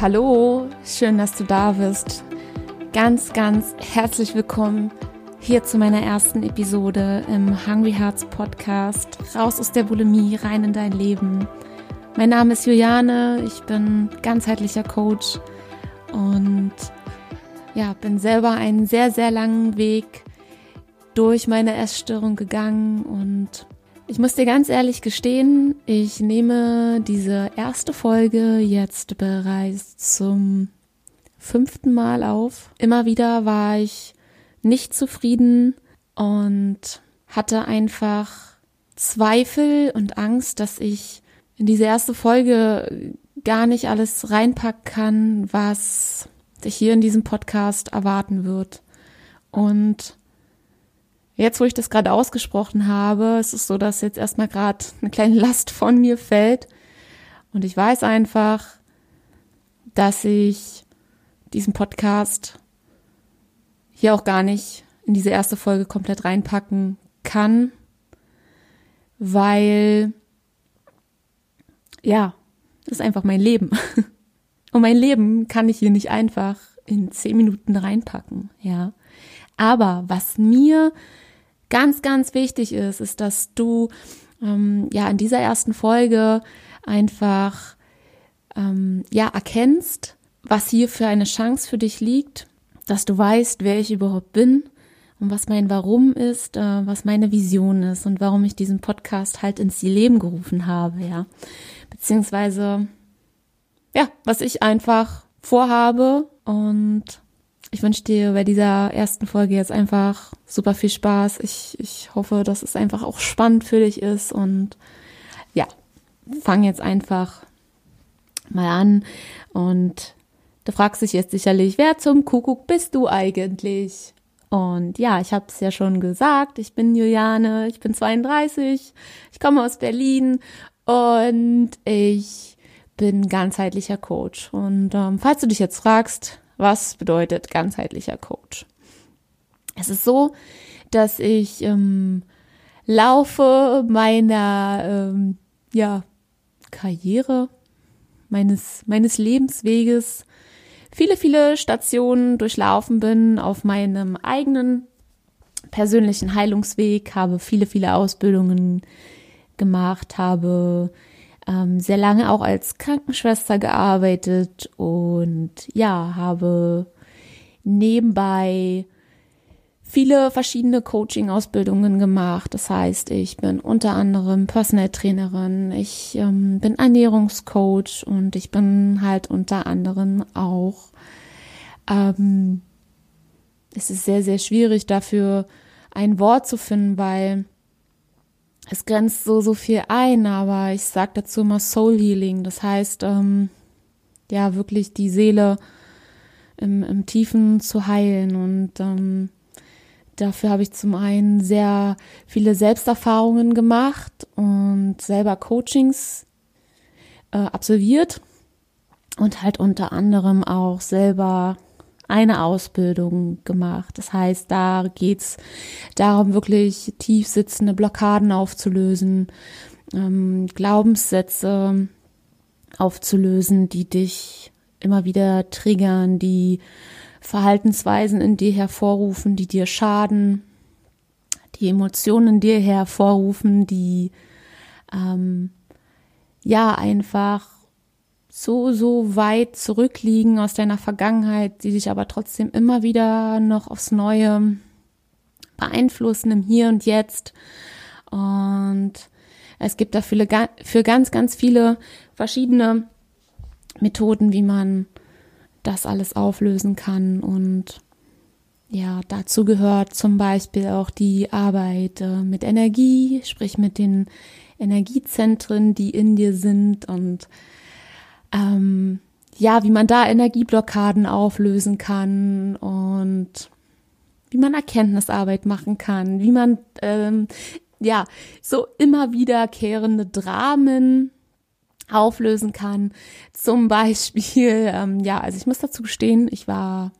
Hallo, schön, dass du da bist. Ganz, ganz herzlich willkommen hier zu meiner ersten Episode im Hungry Hearts Podcast. Raus aus der Bulimie, rein in dein Leben. Mein Name ist Juliane, ich bin ganzheitlicher Coach und ja, bin selber einen sehr, sehr langen Weg durch meine Essstörung gegangen und ich muss dir ganz ehrlich gestehen, ich nehme diese erste Folge jetzt bereits zum fünften Mal auf. Immer wieder war ich nicht zufrieden und hatte einfach Zweifel und Angst, dass ich in diese erste Folge gar nicht alles reinpacken kann, was dich hier in diesem Podcast erwarten wird. Und Jetzt, wo ich das gerade ausgesprochen habe, ist es so, dass jetzt erstmal gerade eine kleine Last von mir fällt. Und ich weiß einfach, dass ich diesen Podcast hier auch gar nicht in diese erste Folge komplett reinpacken kann, weil, ja, das ist einfach mein Leben. Und mein Leben kann ich hier nicht einfach in zehn Minuten reinpacken, ja. Aber was mir ganz, ganz wichtig ist, ist, dass du ähm, ja in dieser ersten Folge einfach ähm, ja erkennst, was hier für eine Chance für dich liegt, dass du weißt, wer ich überhaupt bin und was mein Warum ist, äh, was meine Vision ist und warum ich diesen Podcast halt ins Leben gerufen habe, ja. Beziehungsweise, ja, was ich einfach vorhabe und ich wünsche dir bei dieser ersten Folge jetzt einfach super viel Spaß. Ich, ich hoffe, dass es einfach auch spannend für dich ist und ja, fang jetzt einfach mal an und du fragst dich jetzt sicherlich, wer zum Kuckuck bist du eigentlich? Und ja, ich habe es ja schon gesagt, ich bin Juliane, ich bin 32, ich komme aus Berlin und ich bin ganzheitlicher Coach. Und ähm, falls du dich jetzt fragst, was bedeutet ganzheitlicher Coach? Es ist so, dass ich im Laufe meiner ähm, ja, Karriere, meines, meines Lebensweges viele, viele Stationen durchlaufen bin auf meinem eigenen persönlichen Heilungsweg, habe viele, viele Ausbildungen gemacht, habe ähm, sehr lange auch als Krankenschwester gearbeitet und ja, habe nebenbei viele verschiedene Coaching-Ausbildungen gemacht. Das heißt, ich bin unter anderem Personal Trainerin, ich ähm, bin Ernährungscoach und ich bin halt unter anderem auch, ähm, es ist sehr, sehr schwierig dafür ein Wort zu finden, weil es grenzt so, so viel ein, aber ich sage dazu immer Soul Healing. Das heißt, ähm, ja, wirklich die Seele im, im Tiefen zu heilen. Und ähm, dafür habe ich zum einen sehr viele Selbsterfahrungen gemacht und selber Coachings äh, absolviert und halt unter anderem auch selber eine Ausbildung gemacht. Das heißt, da geht's darum, wirklich tief sitzende Blockaden aufzulösen, ähm, Glaubenssätze aufzulösen, die dich immer wieder triggern, die Verhaltensweisen in dir hervorrufen, die dir schaden, die Emotionen in dir hervorrufen, die ähm, ja einfach so, so weit zurückliegen aus deiner Vergangenheit, die dich aber trotzdem immer wieder noch aufs Neue beeinflussen im Hier und Jetzt. Und es gibt da viele, für ganz, ganz viele verschiedene Methoden, wie man das alles auflösen kann. Und ja, dazu gehört zum Beispiel auch die Arbeit äh, mit Energie, sprich mit den Energiezentren, die in dir sind und ähm, ja, wie man da Energieblockaden auflösen kann und wie man Erkenntnisarbeit machen kann, wie man ähm, ja so immer wiederkehrende Dramen auflösen kann. Zum Beispiel, ähm, ja, also ich muss dazu stehen, ich war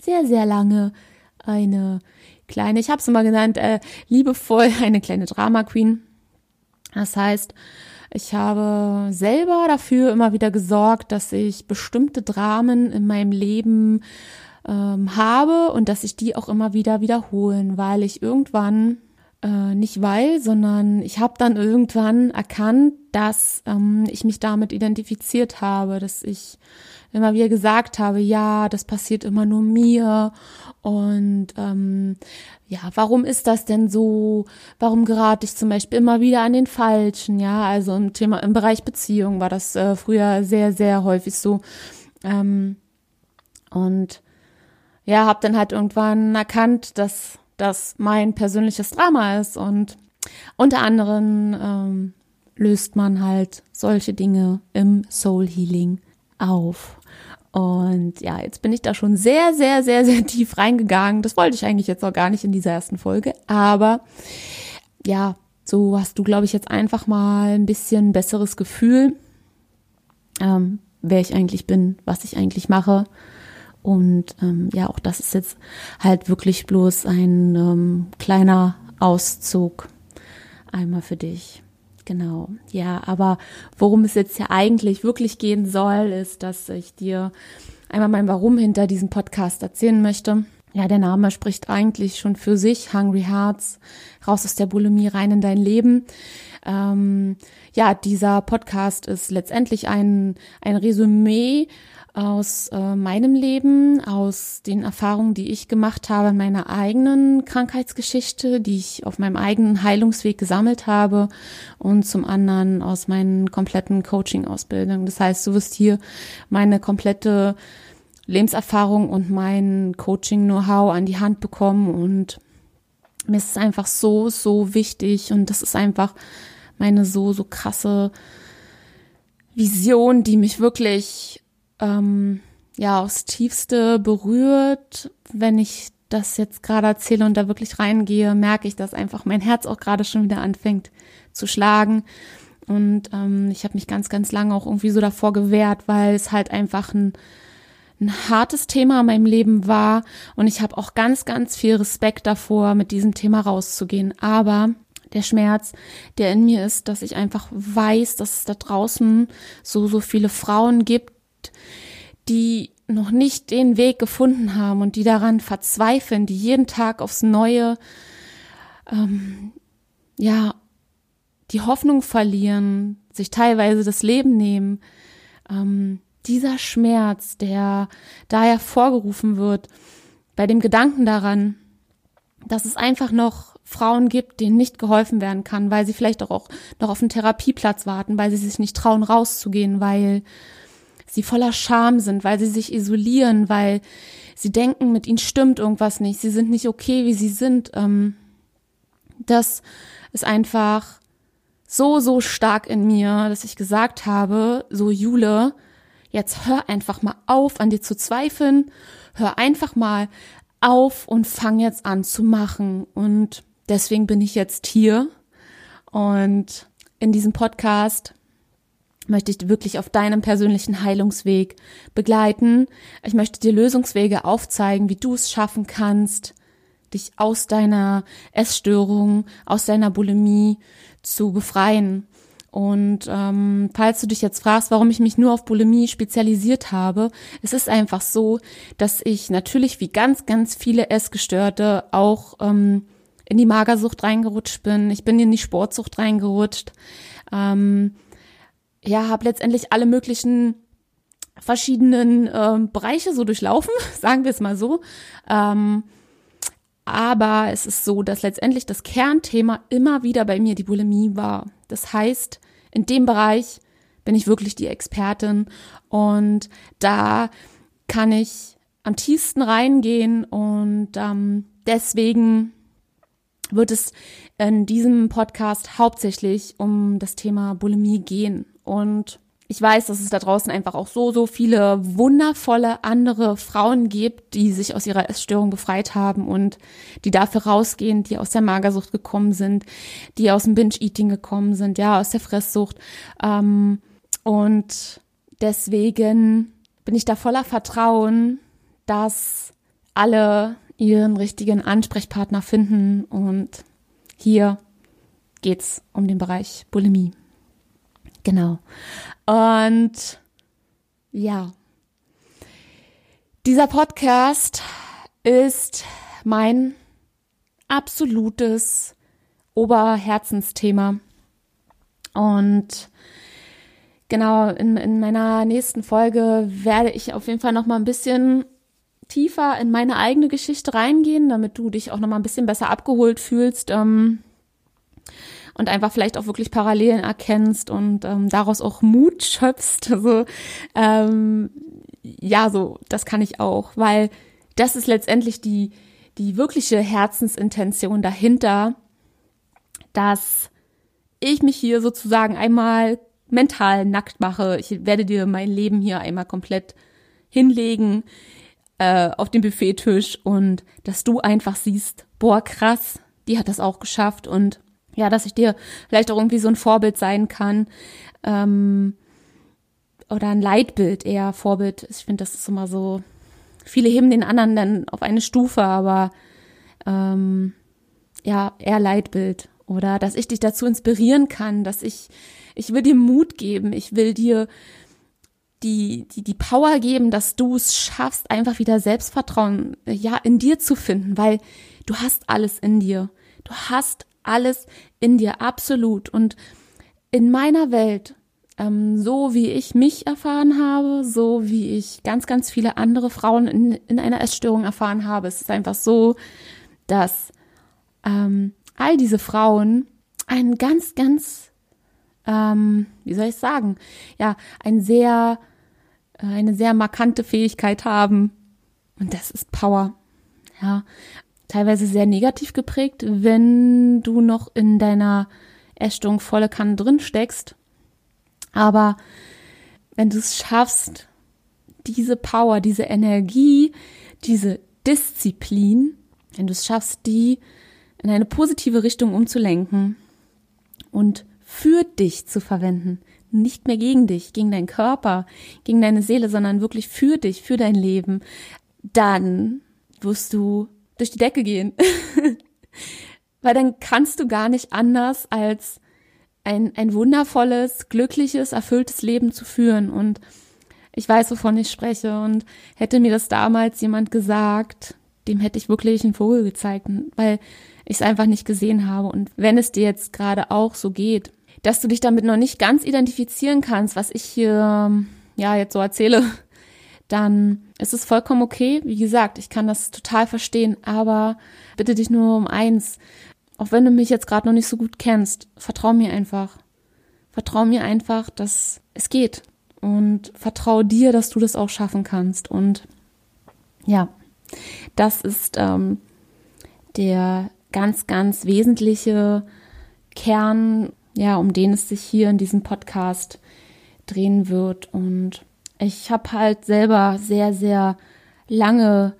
sehr, sehr lange eine kleine, ich habe es immer genannt, äh, liebevoll eine kleine Drama Queen. Das heißt, Ich habe selber dafür immer wieder gesorgt, dass ich bestimmte Dramen in meinem Leben ähm, habe und dass ich die auch immer wieder wiederholen, weil ich irgendwann äh, nicht weil, sondern ich habe dann irgendwann erkannt, dass ähm, ich mich damit identifiziert habe, dass ich immer wieder gesagt habe, ja, das passiert immer nur mir und ähm, ja, warum ist das denn so? Warum gerate ich zum Beispiel immer wieder an den Falschen? Ja, also im Thema im Bereich Beziehung war das äh, früher sehr, sehr häufig so. Ähm, und ja, habe dann halt irgendwann erkannt, dass das mein persönliches Drama ist und unter anderem ähm, löst man halt solche Dinge im Soul Healing auf. Und ja, jetzt bin ich da schon sehr, sehr, sehr, sehr tief reingegangen. Das wollte ich eigentlich jetzt auch gar nicht in dieser ersten Folge. Aber ja, so hast du, glaube ich, jetzt einfach mal ein bisschen besseres Gefühl, ähm, wer ich eigentlich bin, was ich eigentlich mache. Und ähm, ja, auch das ist jetzt halt wirklich bloß ein ähm, kleiner Auszug einmal für dich. Genau, ja, aber worum es jetzt ja eigentlich wirklich gehen soll, ist, dass ich dir einmal mein Warum hinter diesem Podcast erzählen möchte. Ja, der Name spricht eigentlich schon für sich. Hungry Hearts, raus aus der Bulimie, rein in dein Leben. Ähm, ja, dieser Podcast ist letztendlich ein, ein Resümee aus äh, meinem Leben, aus den Erfahrungen, die ich gemacht habe in meiner eigenen Krankheitsgeschichte, die ich auf meinem eigenen Heilungsweg gesammelt habe und zum anderen aus meinen kompletten Coaching-Ausbildungen. Das heißt, du wirst hier meine komplette Lebenserfahrung und mein Coaching-Know-how an die Hand bekommen und mir ist es einfach so, so wichtig und das ist einfach meine so, so krasse Vision, die mich wirklich ähm, ja aufs Tiefste berührt. Wenn ich das jetzt gerade erzähle und da wirklich reingehe, merke ich, dass einfach mein Herz auch gerade schon wieder anfängt zu schlagen. Und ähm, ich habe mich ganz, ganz lange auch irgendwie so davor gewehrt, weil es halt einfach ein, ein hartes Thema in meinem Leben war. Und ich habe auch ganz, ganz viel Respekt davor, mit diesem Thema rauszugehen. Aber der Schmerz, der in mir ist, dass ich einfach weiß, dass es da draußen so, so viele Frauen gibt, die noch nicht den Weg gefunden haben und die daran verzweifeln, die jeden Tag aufs Neue, ähm, ja, die Hoffnung verlieren, sich teilweise das Leben nehmen. Ähm, dieser Schmerz, der da hervorgerufen wird, bei dem Gedanken daran, dass es einfach noch Frauen gibt, denen nicht geholfen werden kann, weil sie vielleicht auch noch auf einen Therapieplatz warten, weil sie sich nicht trauen, rauszugehen, weil sie voller Scham sind, weil sie sich isolieren, weil sie denken, mit ihnen stimmt irgendwas nicht, sie sind nicht okay, wie sie sind. Ähm, das ist einfach so, so stark in mir, dass ich gesagt habe, so Jule, jetzt hör einfach mal auf, an dir zu zweifeln, hör einfach mal auf und fang jetzt an zu machen. Und deswegen bin ich jetzt hier und in diesem Podcast möchte ich wirklich auf deinem persönlichen Heilungsweg begleiten. Ich möchte dir Lösungswege aufzeigen, wie du es schaffen kannst, dich aus deiner Essstörung, aus deiner Bulimie zu befreien. Und ähm, falls du dich jetzt fragst, warum ich mich nur auf Bulimie spezialisiert habe, es ist einfach so, dass ich natürlich wie ganz, ganz viele Essgestörte auch ähm, in die Magersucht reingerutscht bin. Ich bin in die Sportsucht reingerutscht. Ähm, ja, habe letztendlich alle möglichen verschiedenen ähm, Bereiche so durchlaufen, sagen wir es mal so. Ähm, aber es ist so, dass letztendlich das Kernthema immer wieder bei mir die Bulimie war. Das heißt, in dem Bereich bin ich wirklich die Expertin und da kann ich am tiefsten reingehen und ähm, deswegen wird es in diesem Podcast hauptsächlich um das Thema Bulimie gehen. Und ich weiß, dass es da draußen einfach auch so, so viele wundervolle andere Frauen gibt, die sich aus ihrer Essstörung befreit haben und die dafür rausgehen, die aus der Magersucht gekommen sind, die aus dem Binge-Eating gekommen sind, ja, aus der Fresssucht. Ähm, und deswegen bin ich da voller Vertrauen, dass alle ihren richtigen Ansprechpartner finden und hier geht's um den Bereich Bulimie. Genau. Und ja, dieser Podcast ist mein absolutes Oberherzensthema. Und genau, in, in meiner nächsten Folge werde ich auf jeden Fall noch mal ein bisschen tiefer in meine eigene Geschichte reingehen, damit du dich auch noch mal ein bisschen besser abgeholt fühlst ähm, und einfach vielleicht auch wirklich Parallelen erkennst und ähm, daraus auch Mut schöpfst. Also ähm, ja, so das kann ich auch, weil das ist letztendlich die die wirkliche Herzensintention dahinter, dass ich mich hier sozusagen einmal mental nackt mache. Ich werde dir mein Leben hier einmal komplett hinlegen äh, auf den Buffettisch und dass du einfach siehst, boah, krass, die hat das auch geschafft und ja, dass ich dir vielleicht auch irgendwie so ein Vorbild sein kann ähm, oder ein Leitbild eher Vorbild. Ich finde, das ist immer so. Viele heben den anderen dann auf eine Stufe, aber ähm, ja, eher Leitbild oder dass ich dich dazu inspirieren kann, dass ich ich will dir Mut geben, ich will dir die, die, die Power geben, dass du es schaffst, einfach wieder Selbstvertrauen, ja, in dir zu finden, weil du hast alles in dir. Du hast alles in dir, absolut. Und in meiner Welt, ähm, so wie ich mich erfahren habe, so wie ich ganz, ganz viele andere Frauen in, in einer Essstörung erfahren habe, es ist einfach so, dass ähm, all diese Frauen einen ganz, ganz ähm, wie soll ich sagen, ja, ein sehr, äh, eine sehr markante Fähigkeit haben. Und das ist Power. Ja, teilweise sehr negativ geprägt, wenn du noch in deiner Essstörung volle Kanne drin steckst. Aber wenn du es schaffst, diese Power, diese Energie, diese Disziplin, wenn du es schaffst, die in eine positive Richtung umzulenken und für dich zu verwenden. Nicht mehr gegen dich, gegen deinen Körper, gegen deine Seele, sondern wirklich für dich, für dein Leben. Dann wirst du durch die Decke gehen. Weil dann kannst du gar nicht anders als ein, ein wundervolles, glückliches, erfülltes Leben zu führen. Und ich weiß, wovon ich spreche. Und hätte mir das damals jemand gesagt, dem hätte ich wirklich einen Vogel gezeigt, weil ich es einfach nicht gesehen habe. Und wenn es dir jetzt gerade auch so geht, dass du dich damit noch nicht ganz identifizieren kannst, was ich hier ja jetzt so erzähle, dann ist es vollkommen okay. Wie gesagt, ich kann das total verstehen, aber bitte dich nur um eins. Auch wenn du mich jetzt gerade noch nicht so gut kennst, vertrau mir einfach. Vertrau mir einfach, dass es geht. Und vertrau dir, dass du das auch schaffen kannst. Und ja, das ist ähm, der ganz, ganz wesentliche Kern ja, um den es sich hier in diesem Podcast drehen wird. Und ich habe halt selber sehr, sehr lange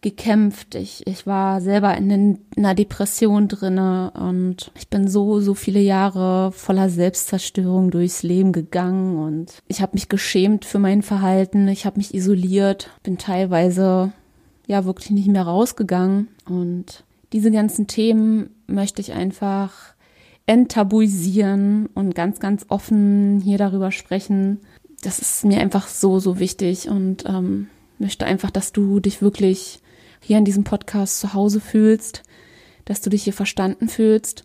gekämpft. Ich, ich war selber in, in einer Depression drinne und ich bin so, so viele Jahre voller Selbstzerstörung durchs Leben gegangen und ich habe mich geschämt für mein Verhalten. Ich habe mich isoliert, bin teilweise ja wirklich nicht mehr rausgegangen und diese ganzen Themen möchte ich einfach enttabuisieren und ganz, ganz offen hier darüber sprechen. Das ist mir einfach so, so wichtig und ähm, möchte einfach, dass du dich wirklich hier in diesem Podcast zu Hause fühlst, dass du dich hier verstanden fühlst,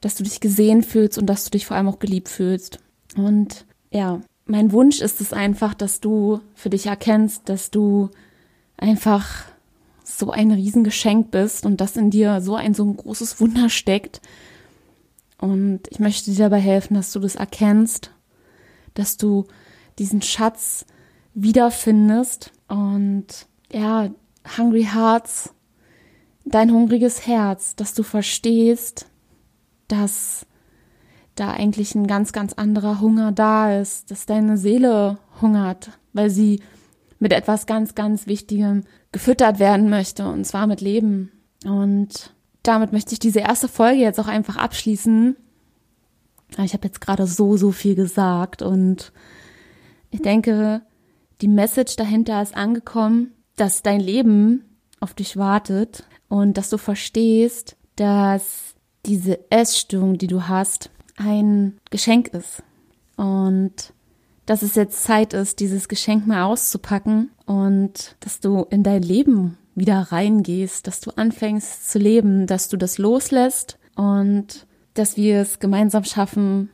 dass du dich gesehen fühlst und dass du dich vor allem auch geliebt fühlst. Und ja, mein Wunsch ist es einfach, dass du für dich erkennst, dass du einfach so ein Riesengeschenk bist und dass in dir so ein so ein großes Wunder steckt und ich möchte dir dabei helfen, dass du das erkennst, dass du diesen Schatz wiederfindest und ja, Hungry Hearts, dein hungriges Herz, dass du verstehst, dass da eigentlich ein ganz, ganz anderer Hunger da ist, dass deine Seele hungert, weil sie mit etwas ganz, ganz Wichtigem gefüttert werden möchte, und zwar mit Leben. Und damit möchte ich diese erste Folge jetzt auch einfach abschließen. Ich habe jetzt gerade so, so viel gesagt und ich denke, die Message dahinter ist angekommen, dass dein Leben auf dich wartet und dass du verstehst, dass diese Essstörung, die du hast, ein Geschenk ist. und dass es jetzt Zeit ist, dieses Geschenk mal auszupacken und dass du in dein Leben wieder reingehst, dass du anfängst zu leben, dass du das loslässt und dass wir es gemeinsam schaffen,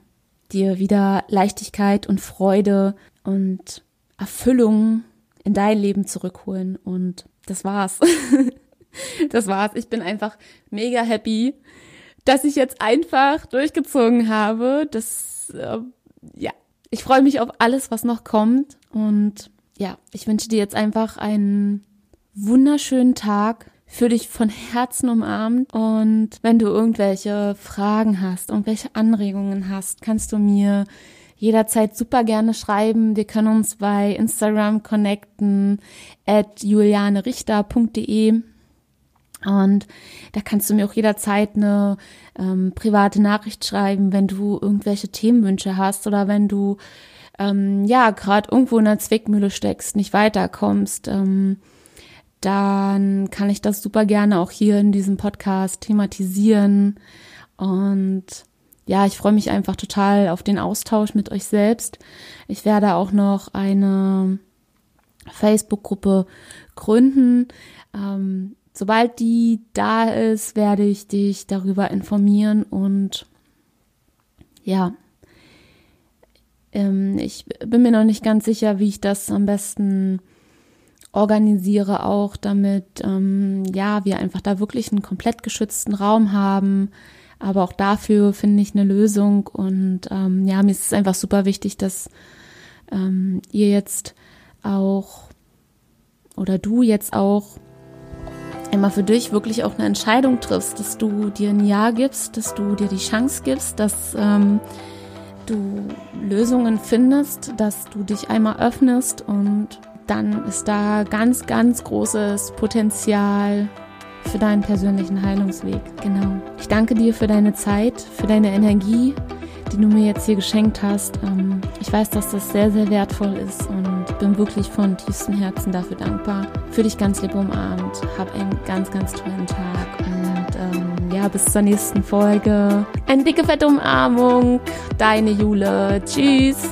dir wieder Leichtigkeit und Freude und Erfüllung in dein Leben zurückholen. Und das war's. das war's. Ich bin einfach mega happy, dass ich jetzt einfach durchgezogen habe. Das, äh, ja, ich freue mich auf alles, was noch kommt. Und ja, ich wünsche dir jetzt einfach einen wunderschönen Tag. Für dich von Herzen umarmt. Und wenn du irgendwelche Fragen hast, irgendwelche Anregungen hast, kannst du mir jederzeit super gerne schreiben. Wir können uns bei Instagram connecten at julianerichter.de und da kannst du mir auch jederzeit eine ähm, private Nachricht schreiben, wenn du irgendwelche Themenwünsche hast oder wenn du ähm, ja gerade irgendwo in der Zwickmühle steckst, nicht weiterkommst. Ähm, dann kann ich das super gerne auch hier in diesem Podcast thematisieren. Und ja, ich freue mich einfach total auf den Austausch mit euch selbst. Ich werde auch noch eine Facebook-Gruppe gründen. Ähm, sobald die da ist, werde ich dich darüber informieren und ja, ähm, ich bin mir noch nicht ganz sicher, wie ich das am besten organisiere, auch damit, ähm, ja, wir einfach da wirklich einen komplett geschützten Raum haben, aber auch dafür finde ich eine Lösung. Und ähm, ja, mir ist es einfach super wichtig, dass ähm, ihr jetzt auch oder du jetzt auch immer für dich wirklich auch eine Entscheidung triffst, dass du dir ein Ja gibst, dass du dir die Chance gibst, dass ähm, du Lösungen findest, dass du dich einmal öffnest und dann ist da ganz, ganz großes Potenzial für deinen persönlichen Heilungsweg. Genau. Ich danke dir für deine Zeit, für deine Energie, die du mir jetzt hier geschenkt hast. Ähm, ich weiß, dass das sehr, sehr wertvoll ist und bin wirklich von tiefstem Herzen dafür dankbar. Für dich ganz lieb umarmt. Hab einen ganz, ganz tollen Tag und ähm, ja, bis zur nächsten Folge. Eine dicke, fette Umarmung. Deine Jule. Tschüss.